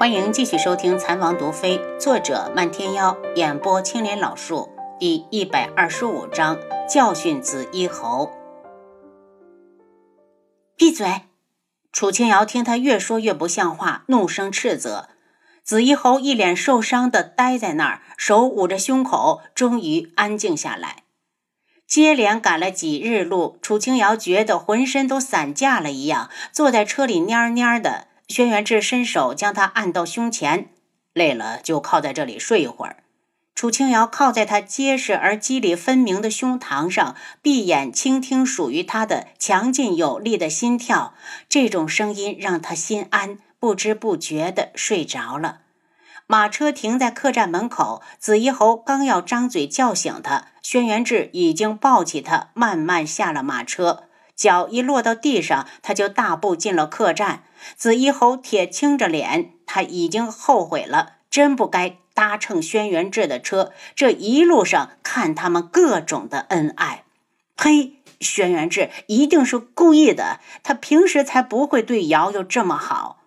欢迎继续收听《残王毒妃》，作者漫天妖，演播青莲老树，第一百二十五章教训紫衣侯。闭嘴！楚清瑶听他越说越不像话，怒声斥责。紫衣侯一脸受伤的呆在那儿，手捂着胸口，终于安静下来。接连赶了几日路，楚清瑶觉得浑身都散架了一样，坐在车里蔫蔫的。轩辕志伸手将他按到胸前，累了就靠在这里睡一会儿。楚清瑶靠在他结实而肌理分明的胸膛上，闭眼倾听属于他的强劲有力的心跳。这种声音让他心安，不知不觉地睡着了。马车停在客栈门口，紫衣侯刚要张嘴叫醒他，轩辕志已经抱起他，慢慢下了马车。脚一落到地上，他就大步进了客栈。紫衣侯铁青着脸，他已经后悔了，真不该搭乘轩辕志的车。这一路上看他们各种的恩爱，呸！轩辕志一定是故意的，他平时才不会对瑶瑶这么好。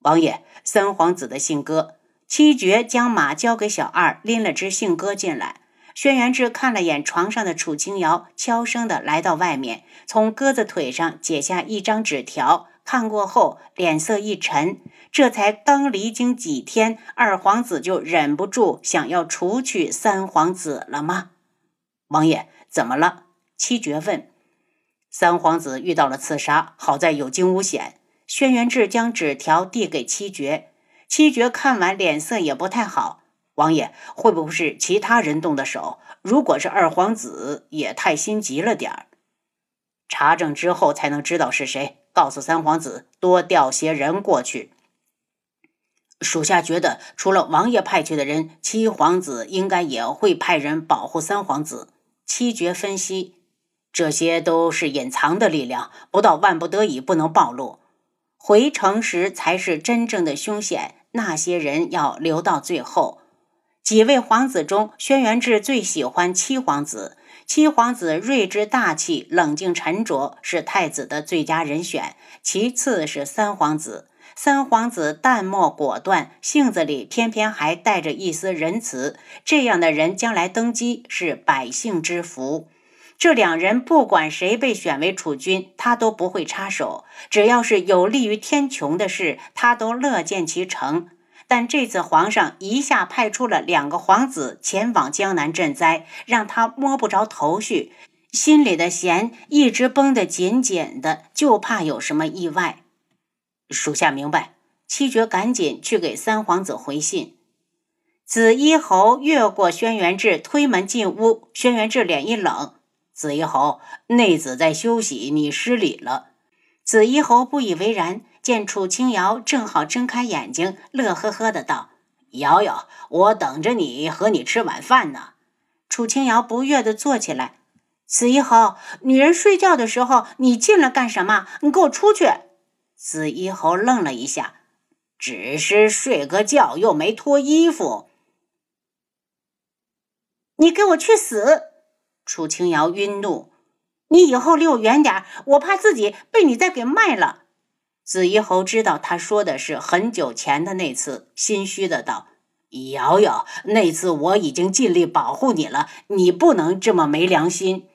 王爷，三皇子的信鸽。七绝将马交给小二，拎了只信鸽进来。轩辕志看了眼床上的楚清瑶，悄声的来到外面，从鸽子腿上解下一张纸条，看过后脸色一沉。这才刚离京几天，二皇子就忍不住想要除去三皇子了吗？王爷，怎么了？七绝问。三皇子遇到了刺杀，好在有惊无险。轩辕志将纸条递给七绝，七绝看完脸色也不太好。王爷会不会是其他人动的手？如果是二皇子，也太心急了点儿。查证之后才能知道是谁。告诉三皇子多调些人过去。属下觉得，除了王爷派去的人，七皇子应该也会派人保护三皇子。七绝分析，这些都是隐藏的力量，不到万不得已不能暴露。回城时才是真正的凶险，那些人要留到最后。几位皇子中，轩辕志最喜欢七皇子。七皇子睿智大气、冷静沉着，是太子的最佳人选。其次是三皇子，三皇子淡漠果断，性子里偏偏还带着一丝仁慈。这样的人将来登基是百姓之福。这两人不管谁被选为储君，他都不会插手。只要是有利于天穹的事，他都乐见其成。但这次皇上一下派出了两个皇子前往江南赈灾，让他摸不着头绪，心里的弦一直绷得紧紧的，就怕有什么意外。属下明白。七绝赶紧去给三皇子回信。紫衣侯越过轩辕志，推门进屋。轩辕志脸一冷：“紫衣侯，内子在休息，你失礼了。”紫衣侯不以为然。见楚清瑶正好睁开眼睛，乐呵呵的道：“瑶瑶，我等着你和你吃晚饭呢。”楚清瑶不悦的坐起来：“紫衣侯，女人睡觉的时候，你进来干什么？你给我出去！”紫衣侯愣了一下：“只是睡个觉，又没脱衣服。”你给我去死！楚清瑶晕怒：“你以后离我远点，我怕自己被你再给卖了。”紫衣侯知道他说的是很久前的那次，心虚的道：“瑶瑶，那次我已经尽力保护你了，你不能这么没良心。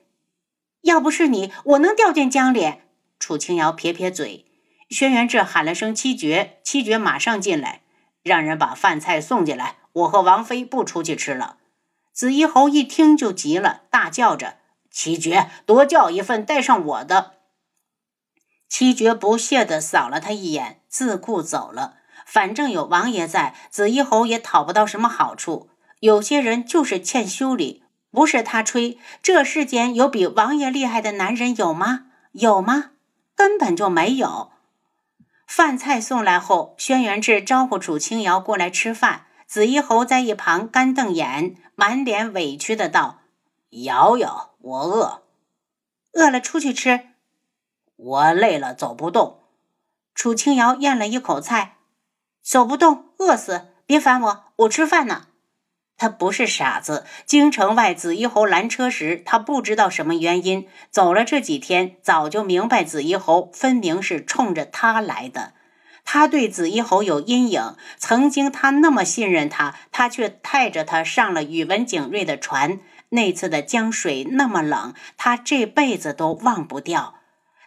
要不是你，我能掉进江里？”楚清瑶撇撇嘴。轩辕志喊了声“七绝”，七绝马上进来，让人把饭菜送进来。我和王妃不出去吃了。紫衣侯一听就急了，大叫着：“七绝，多叫一份，带上我的。”七绝不屑地扫了他一眼，自顾走了。反正有王爷在，紫衣侯也讨不到什么好处。有些人就是欠修理，不是他吹。这世间有比王爷厉害的男人有吗？有吗？根本就没有。饭菜送来后，轩辕志招呼楚清瑶过来吃饭。紫衣侯在一旁干瞪眼，满脸委屈的道：“瑶瑶，我饿，饿了出去吃。”我累了，走不动。楚清瑶咽了一口菜，走不动，饿死！别烦我，我吃饭呢。他不是傻子。京城外紫衣侯拦车时，他不知道什么原因。走了这几天，早就明白紫衣侯分明是冲着他来的。他对紫衣侯有阴影，曾经他那么信任他，他却带着他上了宇文景睿的船。那次的江水那么冷，他这辈子都忘不掉。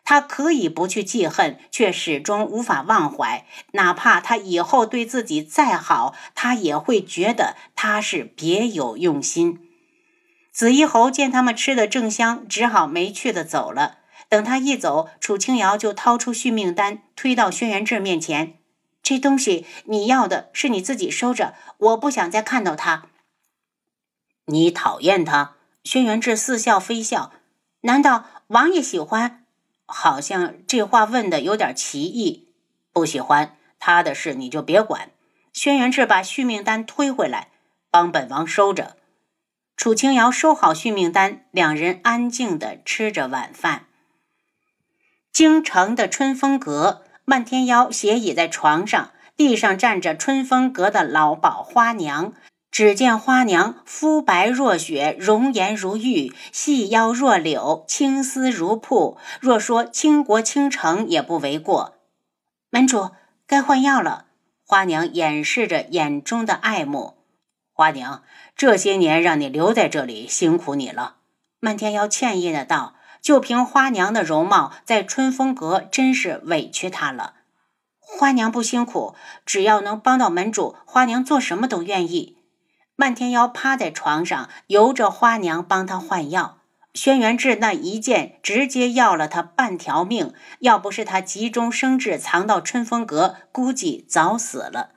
他可以不去记恨，却始终无法忘怀。哪怕他以后对自己再好，他也会觉得他是别有用心。紫衣侯见他们吃的正香，只好没趣的走了。等他一走，楚清瑶就掏出续命丹，推到轩辕志面前：“这东西你要的是你自己收着，我不想再看到他。”你讨厌他？轩辕志似笑非笑：“难道王爷喜欢？好像这话问的有点奇异。不喜欢他的事你就别管。”轩辕志把续命丹推回来，帮本王收着。楚清瑶收好续命丹，两人安静的吃着晚饭。京城的春风阁，漫天妖斜倚在床上，地上站着春风阁的老鸨花娘。只见花娘肤白若雪，容颜如玉，细腰若柳，青丝如瀑。若说倾国倾城也不为过。门主，该换药了。花娘掩饰着眼中的爱慕。花娘，这些年让你留在这里，辛苦你了。漫天妖歉意的道。就凭花娘的容貌，在春风阁真是委屈她了。花娘不辛苦，只要能帮到门主，花娘做什么都愿意。漫天妖趴在床上，由着花娘帮他换药。轩辕志那一剑直接要了他半条命，要不是他急中生智藏到春风阁，估计早死了。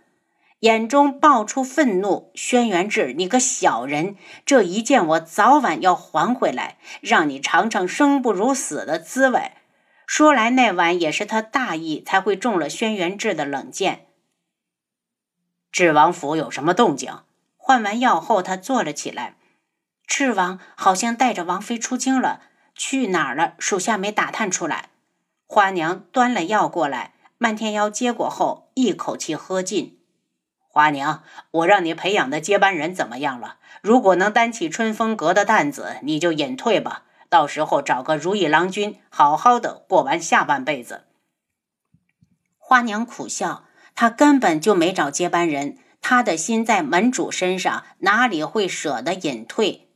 眼中爆出愤怒：“轩辕志，你个小人！这一剑我早晚要还回来，让你尝尝生不如死的滋味。”说来那晚也是他大意，才会中了轩辕志的冷箭。智王府有什么动静？换完药后，他坐了起来。赤王好像带着王妃出京了，去哪儿了？属下没打探出来。花娘端了药过来，漫天妖接过后，一口气喝尽。花娘，我让你培养的接班人怎么样了？如果能担起春风阁的担子，你就隐退吧。到时候找个如意郎君，好好的过完下半辈子。花娘苦笑，她根本就没找接班人，他的心在门主身上，哪里会舍得隐退？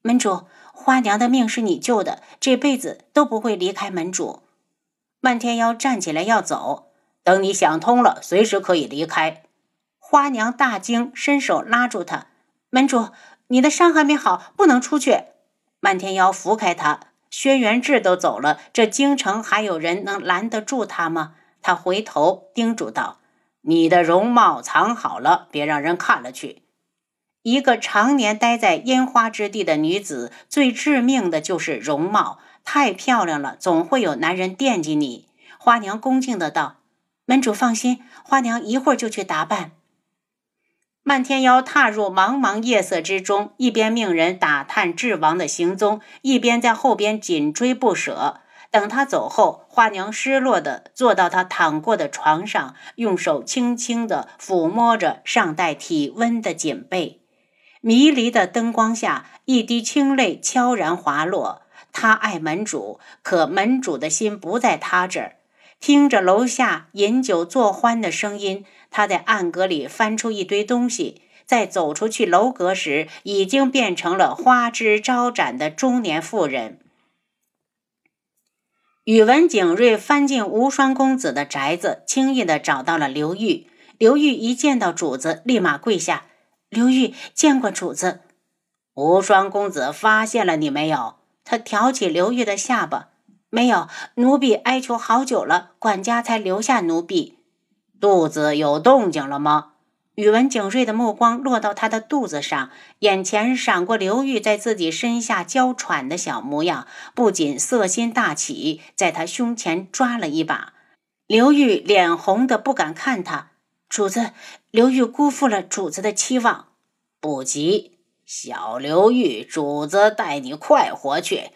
门主，花娘的命是你救的，这辈子都不会离开门主。漫天妖站起来要走，等你想通了，随时可以离开。花娘大惊，伸手拉住他：“门主，你的伤还没好，不能出去。”漫天妖扶开他。轩辕志都走了，这京城还有人能拦得住他吗？他回头叮嘱道：“你的容貌藏好了，别让人看了去。”一个常年待在烟花之地的女子，最致命的就是容貌，太漂亮了，总会有男人惦记你。花娘恭敬的道：“门主放心，花娘一会儿就去打扮。”漫天妖踏入茫茫夜色之中，一边命人打探智王的行踪，一边在后边紧追不舍。等他走后，花娘失落地坐到他躺过的床上，用手轻轻地抚摸着尚带体温的锦被。迷离的灯光下，一滴清泪悄然滑落。他爱门主，可门主的心不在他这儿。听着楼下饮酒作欢的声音。他在暗格里翻出一堆东西，在走出去楼阁时，已经变成了花枝招展的中年妇人。宇文景睿翻进无双公子的宅子，轻易的找到了刘玉。刘玉一见到主子，立马跪下：“刘玉见过主子。”无双公子发现了你没有？他挑起刘玉的下巴：“没有，奴婢哀求好久了，管家才留下奴婢。”肚子有动静了吗？宇文景睿的目光落到他的肚子上，眼前闪过刘玉在自己身下娇喘的小模样，不仅色心大起，在他胸前抓了一把。刘玉脸红的不敢看他，主子，刘玉辜负了主子的期望。不急，小刘玉，主子带你快活去。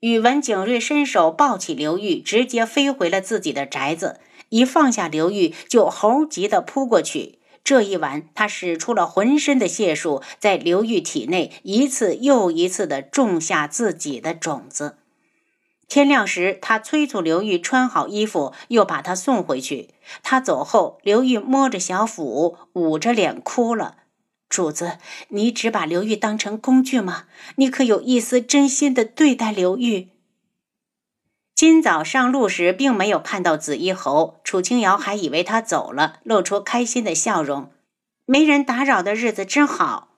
宇文景睿伸手抱起刘玉，直接飞回了自己的宅子。一放下刘玉，就猴急的扑过去。这一晚，他使出了浑身的解数，在刘玉体内一次又一次的种下自己的种子。天亮时，他催促刘玉穿好衣服，又把他送回去。他走后，刘玉摸着小腹，捂着脸哭了。主子，你只把刘玉当成工具吗？你可有一丝真心的对待刘玉？今早上路时，并没有看到紫衣侯，楚清瑶还以为他走了，露出开心的笑容。没人打扰的日子真好。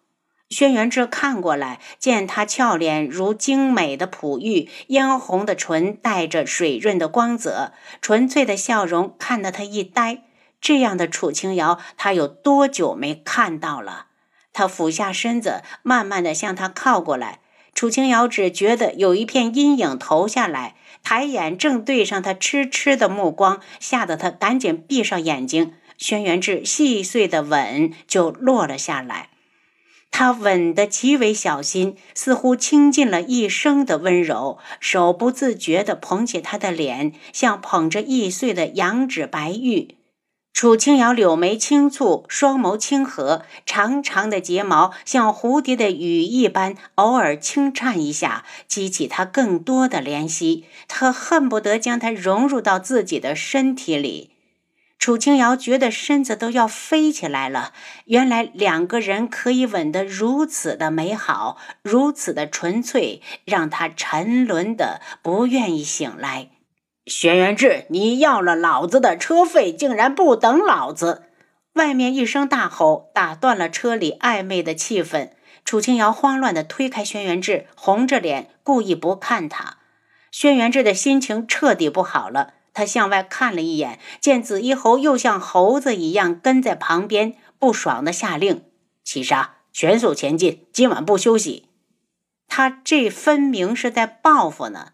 轩辕志看过来，见他俏脸如精美的璞玉，嫣红的唇带着水润的光泽，纯粹的笑容看得他一呆。这样的楚清瑶，他有多久没看到了？他俯下身子，慢慢的向他靠过来。楚清瑶只觉得有一片阴影投下来，抬眼正对上他痴痴的目光，吓得他赶紧闭上眼睛。轩辕志细碎的吻就落了下来。他吻得极为小心，似乎倾尽了一生的温柔，手不自觉地捧起他的脸，像捧着易碎的羊脂白玉。楚清瑶柳眉轻蹙，双眸轻合，长长的睫毛像蝴蝶的羽翼般，偶尔轻颤一下，激起他更多的怜惜。他恨不得将他融入到自己的身体里。楚清瑶觉得身子都要飞起来了。原来两个人可以吻得如此的美好，如此的纯粹，让他沉沦的不愿意醒来。轩辕志，你要了老子的车费，竟然不等老子！外面一声大吼，打断了车里暧昧的气氛。楚清瑶慌乱地推开轩辕志，红着脸，故意不看他。轩辕志的心情彻底不好了。他向外看了一眼，见紫衣侯又像猴子一样跟在旁边，不爽的下令：“七杀，全速前进，今晚不休息。”他这分明是在报复呢。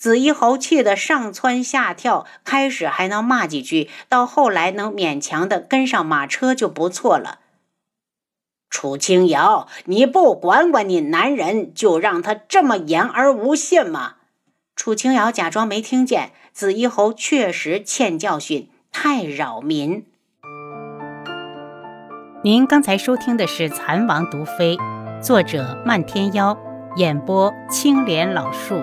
紫衣侯气得上蹿下跳，开始还能骂几句，到后来能勉强的跟上马车就不错了。楚清瑶，你不管管你男人，就让他这么言而无信吗？楚清瑶假装没听见。紫衣侯确实欠教训，太扰民。您刚才收听的是《蚕王毒妃》，作者漫天妖，演播青莲老树。